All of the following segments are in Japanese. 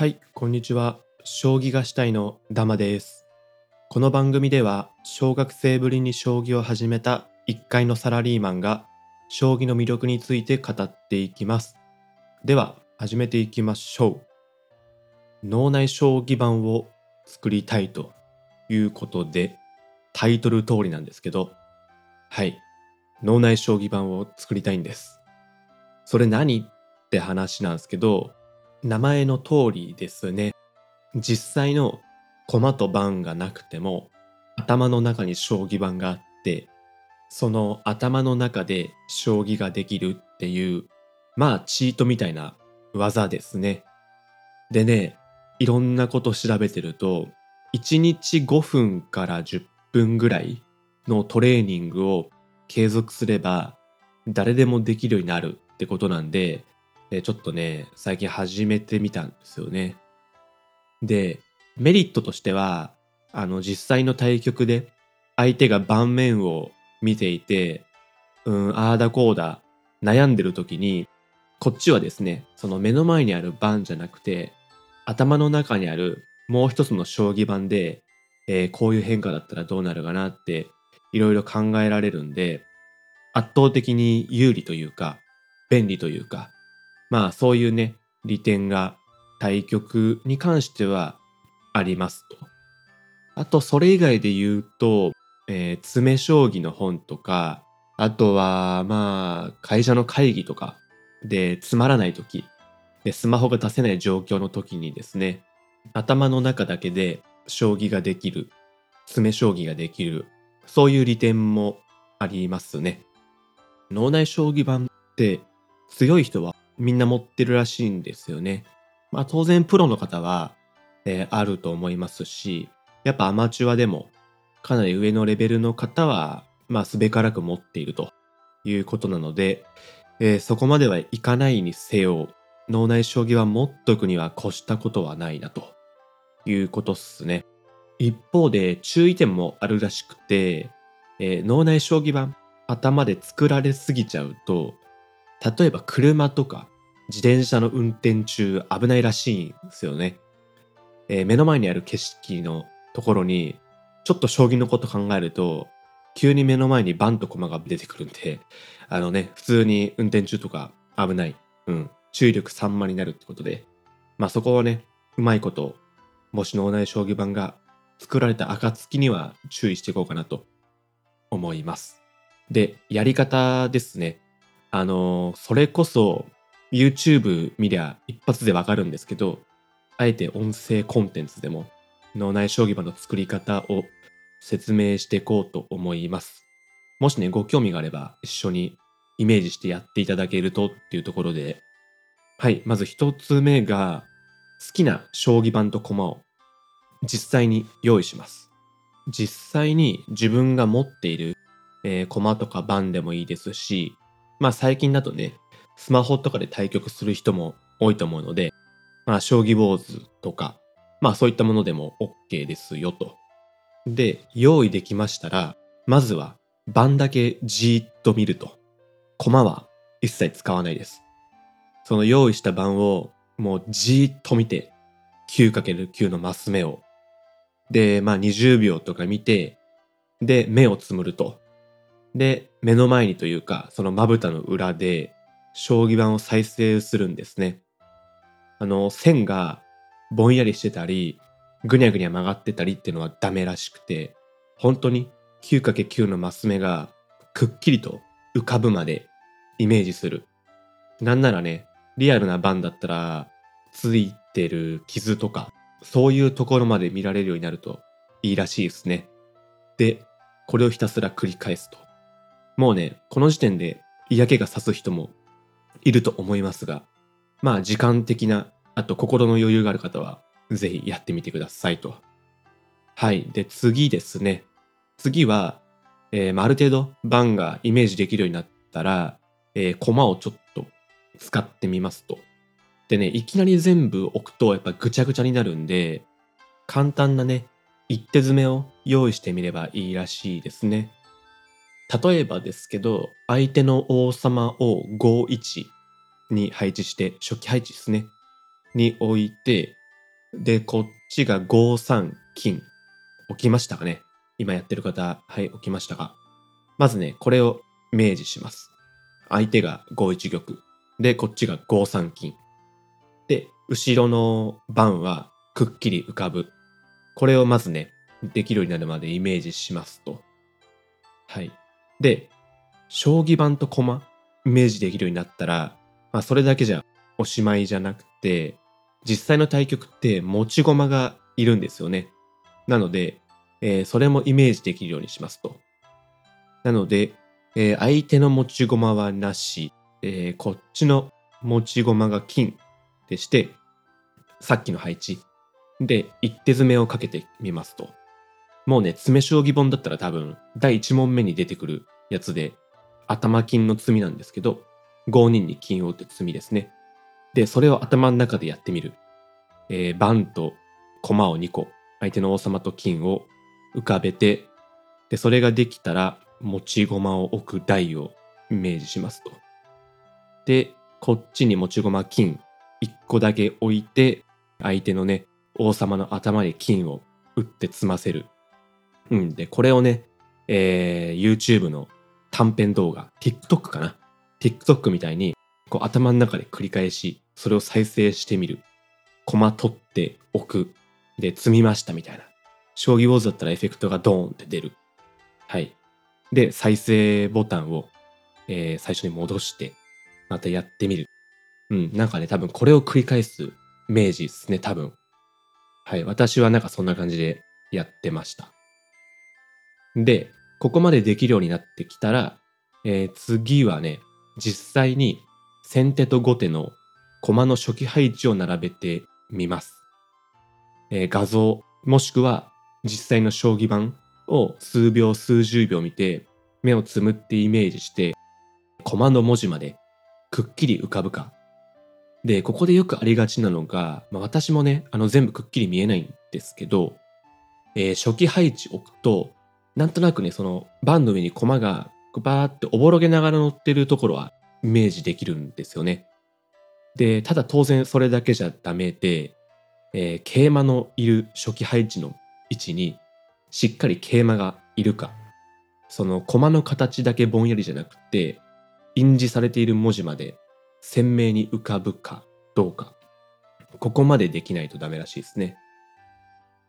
はい、こんにちは。将棋がしたいのダマです。この番組では、小学生ぶりに将棋を始めた1階のサラリーマンが、将棋の魅力について語っていきます。では、始めていきましょう。脳内将棋盤を作りたいということで、タイトル通りなんですけど、はい、脳内将棋盤を作りたいんです。それ何って話なんですけど、名前の通りですね。実際の駒と盤がなくても、頭の中に将棋盤があって、その頭の中で将棋ができるっていう、まあチートみたいな技ですね。でね、いろんなこと調べてると、1日5分から10分ぐらいのトレーニングを継続すれば、誰でもできるようになるってことなんで、ちょっとね、最近始めてみたんですよね。で、メリットとしては、あの、実際の対局で相手が盤面を見ていて、うん、ああだこうだ悩んでる時に、こっちはですね、その目の前にある盤じゃなくて、頭の中にあるもう一つの将棋盤で、えーこういう変化だったらどうなるかなって、いろいろ考えられるんで、圧倒的に有利というか、便利というか、まあそういうね、利点が対局に関してはありますと。あとそれ以外で言うと、えー詰将棋の本とか、あとはまあ会社の会議とかでつまらない時、でスマホが出せない状況の時にですね、頭の中だけで将棋ができる、詰将棋ができる、そういう利点もありますね。脳内将棋盤って強い人はみんな持ってるらしいんですよね。まあ当然プロの方は、えーあると思いますし、やっぱアマチュアでもかなり上のレベルの方は、まあすべからく持っているということなので、えーそこまではいかないにせよ、脳内将棋は持っとくには越したことはないなということっすね。一方で注意点もあるらしくて、えー脳内将棋盤頭で作られすぎちゃうと、例えば車とか自転車の運転中危ないらしいんですよね。えー目の前にある景色のところにちょっと将棋のこと考えると急に目の前にバンと駒が出てくるんであのね普通に運転中とか危ない、うん、注意力散漫になるってことでまあそこはねうまいこともし脳内将棋盤が作られた暁には注意していこうかなと思います。でやり方ですねあのそれこそ YouTube 見りゃ一発でわかるんですけど、あえて音声コンテンツでも脳内将棋盤の作り方を説明していこうと思います。もしね、ご興味があれば一緒にイメージしてやっていただけるとっていうところで、はい、まず一つ目が好きな将棋盤と駒を実際に用意します。実際に自分が持っている、えー駒とか盤でもいいですし、まあ最近だとね、スマホとかで対局する人も多いと思うので、まあ将棋坊主とか、まあそういったものでも OK ですよと。で、用意できましたら、まずは盤だけじーっと見ると。駒は一切使わないです。その用意した盤をもうじーっと見て、9×9 のマス目を。で、まあ20秒とか見て、で、目をつむると。で、目の前にというか、そのまぶたの裏で、将棋盤を再生するんですね。あの、線がぼんやりしてたり、ぐにゃぐにゃ曲がってたりっていうのはダメらしくて、本当に 9×9 のマス目がくっきりと浮かぶまでイメージする。なんならね、リアルな盤だったら、ついてる傷とか、そういうところまで見られるようになるといいらしいですね。で、これをひたすら繰り返すと。もうね、この時点で嫌気がさす人もいると思いますが、まあ時間的な、あと心の余裕がある方は、ぜひやってみてくださいと。はい。で、次ですね。次は、えーある程度盤がイメージできるようになったら、えー駒をちょっと使ってみますと。でね、いきなり全部置くとやっぱぐちゃぐちゃになるんで、簡単なね、一手詰めを用意してみればいいらしいですね。例えばですけど、相手の王様を5-1に配置して、初期配置ですね。に置いて、で、こっちが5三金。起きましたかね今やってる方、はい、起きましたかまずね、これを明示します。相手が5一玉。で、こっちが5三金。で、後ろの番はくっきり浮かぶ。これをまずね、できるようになるまでイメージしますと。はい。で、将棋盤と駒、イメージできるようになったら、まあそれだけじゃおしまいじゃなくて、実際の対局って持ち駒がいるんですよね。なので、えー、それもイメージできるようにしますと。なので、えー、相手の持ち駒はなし、えー、こっちの持ち駒が金でして、さっきの配置で一手詰めをかけてみますと。もうね、詰将棋本だったら多分第1問目に出てくるやつで頭金の詰みなんですけど、5人に金を打って詰みですね。で、それを頭の中でやってみる。えー、番と駒を2個、相手の王様と金を浮かべて、で、それができたら、持ち駒を置く台をイメージしますと。で、こっちに持ち駒金1個だけ置いて、相手のね、王様の頭に金を打って詰ませる。うん。で、これをね、えー、YouTube の短編動画、TikTok かな ?TikTok みたいに、こう頭の中で繰り返し、それを再生してみる。コマ取っておく。で、積みましたみたいな。将棋ウォーズだったらエフェクトがドーンって出る。はい。で、再生ボタンを、えー、最初に戻して、またやってみる。うん、なんかね、多分これを繰り返すイメージですね、多分。はい、私はなんかそんな感じでやってました。で、ここまでできるようになってきたら、えー、次はね、実際に先手と後手の駒の初期配置を並べてみます。えー、画像、もしくは実際の将棋盤を数秒数十秒見て、目をつむってイメージして、駒の文字までくっきり浮かぶか。で、ここでよくありがちなのが、まあ、私もね、あの全部くっきり見えないんですけど、えー、初期配置置くと、なんとなくね、その盤の上に駒がバーっておぼろげながら乗ってるところはイメージできるんですよね。で、ただ当然それだけじゃダメで、えー、桂馬のいる初期配置の位置にしっかり桂馬がいるか、その駒の形だけぼんやりじゃなくて、印字されている文字まで鮮明に浮かぶかどうか、ここまでできないとダメらしいですね。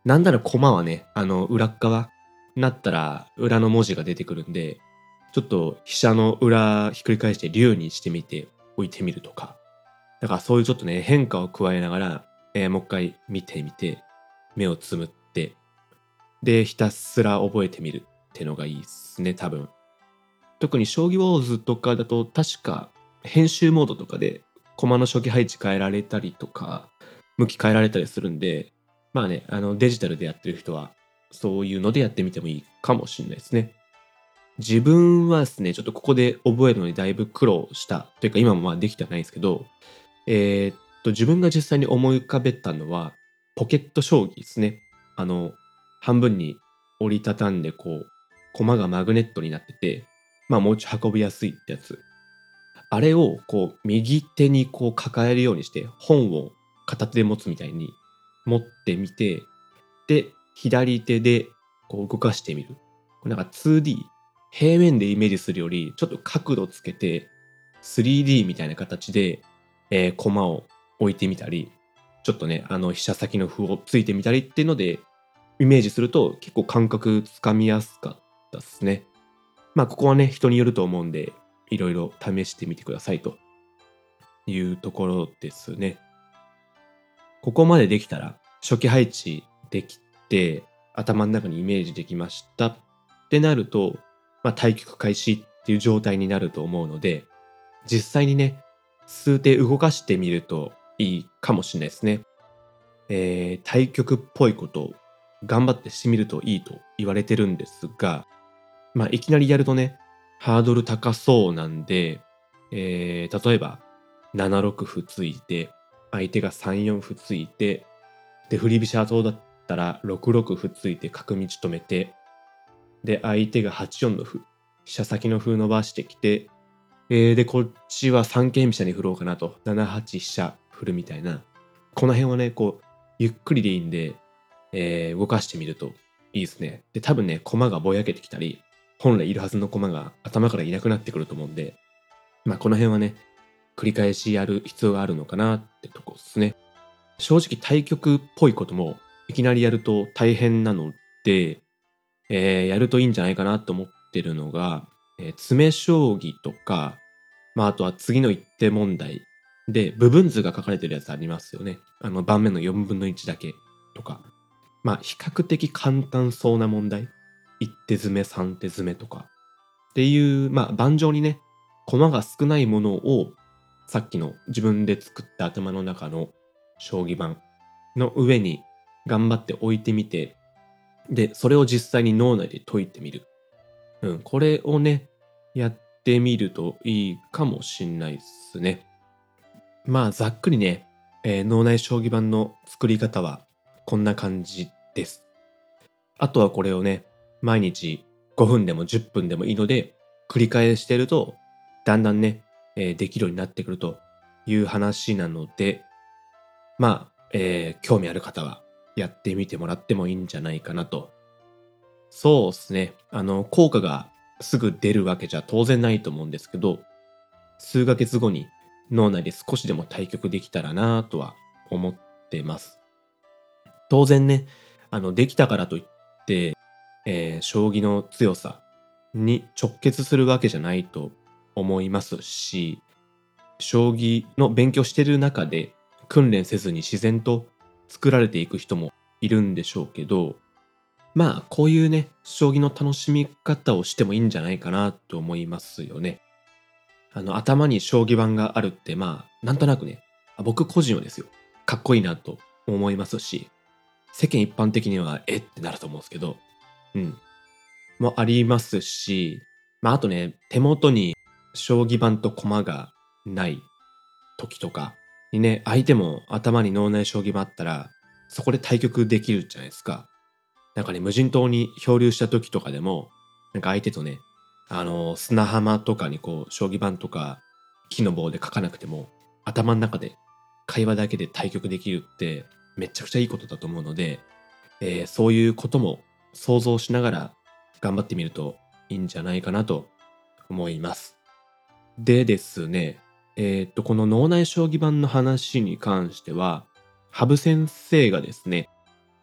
なんなら駒はね、あの裏側なったら裏の文字が出てくるんで、ちょっと飛車の裏ひっくり返して竜にしてみて置いてみるとか。だからそういうちょっとね、変化を加えながら、えー、もう一回見てみて、目をつむって、で、ひたすら覚えてみるってのがいいっすね、多分。特に将棋ウォーズとかだと確か編集モードとかで駒の初期配置変えられたりとか、向き変えられたりするんで、まあね、あのデジタルでやってる人はそういうのでやってみてもいいかもしれないですね。自分はですね、ちょっとここで覚えるのにだいぶ苦労したというか今もまあできてはないですけど、えー、っと、自分が実際に思い浮かべたのは、ポケット将棋ですね。あの、半分に折りたたんで、こう、駒がマグネットになってて、まあ持ち運びやすいってやつ。あれを、こう、右手にこう抱えるようにして、本を片手で持つみたいに持ってみて、で、左手でこう動かしてみる。これなんか 2D、平面でイメージするより、ちょっと角度つけて、3D みたいな形で、えー、駒を置いてみたり、ちょっとね、あの、飛車先の歩をついてみたりっていうので、イメージすると結構感覚つかみやすかったですね。まあ、ここはね、人によると思うんで、いろいろ試してみてくださいというところですね。ここまでできたら、初期配置できて、頭の中にイメージできましたってなると、まあ、対局開始っていう状態になると思うので、実際にね、数手動かしてみるといいかもしれないですね。えー、対局っぽいことを頑張ってしてみるといいと言われてるんですが、まあ、いきなりやるとね、ハードル高そうなんで、えー、例えば、7六歩ついて、相手が3四歩ついて、で、振り飛車党だったら6六歩ついて角道止めて、で、相手が8四の歩、飛車先の歩伸ばしてきて、えー、で、こっちは三間飛車に振ろうかなと、7八飛車振るみたいな、この辺をね、こう、ゆっくりでいいんで、えー、動かしてみるといいですね。で、多分ね、駒がぼやけてきたり、本来いるはずの駒が頭からいなくなってくると思うんで、まあこの辺はね、繰り返しやる必要があるのかなってとこですね。正直対局っぽいこともいきなりやると大変なので、えー、やるといいんじゃないかなと思ってるのが、えー、詰将棋とか、まああとは次の一手問題で部分図が書かれてるやつありますよね。あの盤面の4分の1だけとか。まあ比較的簡単そうな問題。1手詰め3手詰めとか。っていう、まあ盤上にね、駒が少ないものをさっきの自分で作った頭の中の将棋盤の上に頑張って置いてみて、で、それを実際に脳内で解いてみる。うん、これをね、やってみるといいかもしんないっすね。まあ、ざっくりね、えー、脳内将棋盤の作り方はこんな感じです。あとはこれをね、毎日5分でも10分でもいいので、繰り返してると、だんだんね、えー、できるようになってくるという話なので、まあ、えー、興味ある方はやってみてもらってもいいんじゃないかなと。そうですね。あの、効果がすぐ出るわけじゃ当然ないと思うんですけど、数ヶ月後に脳内で少しでも対局できたらなとは思ってます。当然ね、あの、できたからといって、えー、将棋の強さに直結するわけじゃないと思いますし、将棋の勉強してる中で訓練せずに自然と作られていく人もいるんでしょうけど、まあ、こういうね、将棋の楽しみ方をしてもいいんじゃないかなと思いますよね。あの、頭に将棋盤があるって、まあ、なんとなくね、僕個人はですよ、かっこいいなと思いますし、世間一般的には、えってなると思うんですけど、うん。もありますし、まあ、あとね、手元に将棋盤と駒がない時とかにね、相手も頭に脳内将棋盤あったら、そこで対局できるじゃないですか。なんかね、無人島に漂流した時とかでも、なんか相手とね、あの、砂浜とかにこう、将棋盤とか木の棒で書かなくても、頭の中で会話だけで対局できるって、めちゃくちゃいいことだと思うので、えー、そういうことも想像しながら頑張ってみるといいんじゃないかなと思います。でですね、えー、っと、この脳内将棋盤の話に関しては、羽生先生がですね、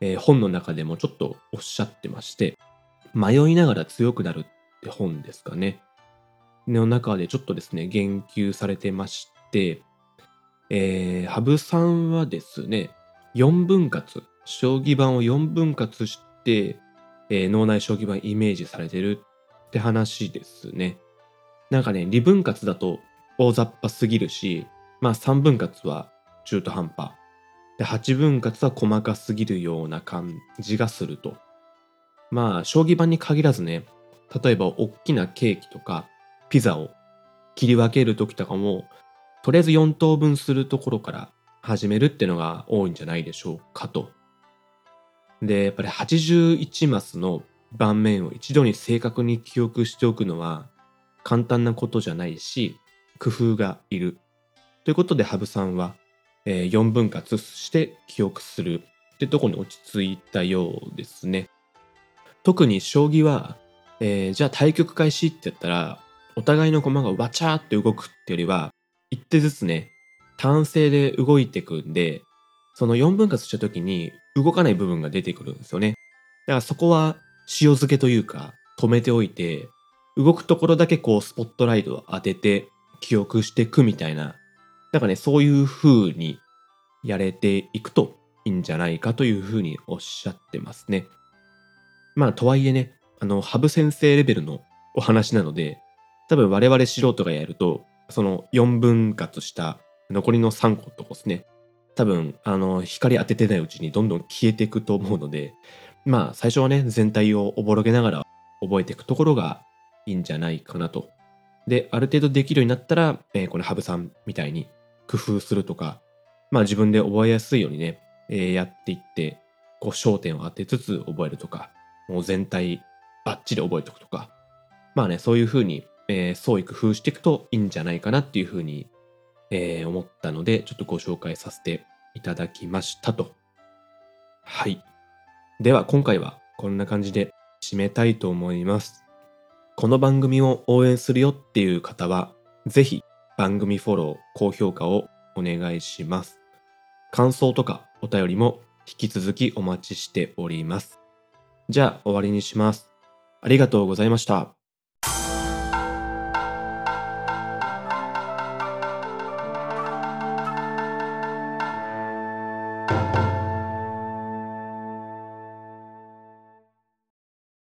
えー、本の中でもちょっとおっしゃってまして、迷いながら強くなるって本ですかね。の中でちょっとですね、言及されてまして、えー、羽生さんはですね、4分割、将棋盤を4分割して、えー、脳内将棋盤イメージされてるって話ですね。なんかね、2分割だと大雑把すぎるし、まあ3分割は中途半端。で、8分割は細かすぎるような感じがすると。まあ、将棋盤に限らずね、例えば大きなケーキとかピザを切り分ける時とかも、とりあえず4等分するところから始めるっていうのが多いんじゃないでしょうかと。で、やっぱり81マスの盤面を一度に正確に記憶しておくのは簡単なことじゃないし、工夫がいる。ということで、羽生さんは、えー、4分割して記憶するってとこに落ち着いたようですね。特に将棋は、えー、じゃあ対局開始ってやったら、お互いの駒がわちゃーって動くってよりは、一手ずつね、単性で動いていくんで、その4分割した時に動かない部分が出てくるんですよね。だからそこは塩漬けというか止めておいて、動くところだけこうスポットライトを当てて記憶していくみたいな、だかね、そういう風にやれていくといいんじゃないかという風におっしゃってますね。まあ、とはいえね、あの、羽生先生レベルのお話なので、多分我々素人がやると、その4分割した残りの3個とこですね。多分、あの、光当ててないうちにどんどん消えていくと思うので、まあ、最初はね、全体をおぼろげながら覚えていくところがいいんじゃないかなと。で、ある程度できるようになったら、えー、この羽生さんみたいに工夫するとか、まあ自分で覚えやすいようにね、えー、やっていって、こう焦点を当てつつ覚えるとか、もう全体バッチリ覚えておくとか、まあね、そういうふうに、えー、創意工夫していくといいんじゃないかなっていうふうに、えー、思ったので、ちょっとご紹介させていただきましたとはい。では今回はこんな感じで締めたいと思います。この番組を応援するよっていう方は、ぜひ番組フォロー、高評価をお願いします。感想とかお便りも引き続きお待ちしております。じゃあ終わりにします。ありがとうございました。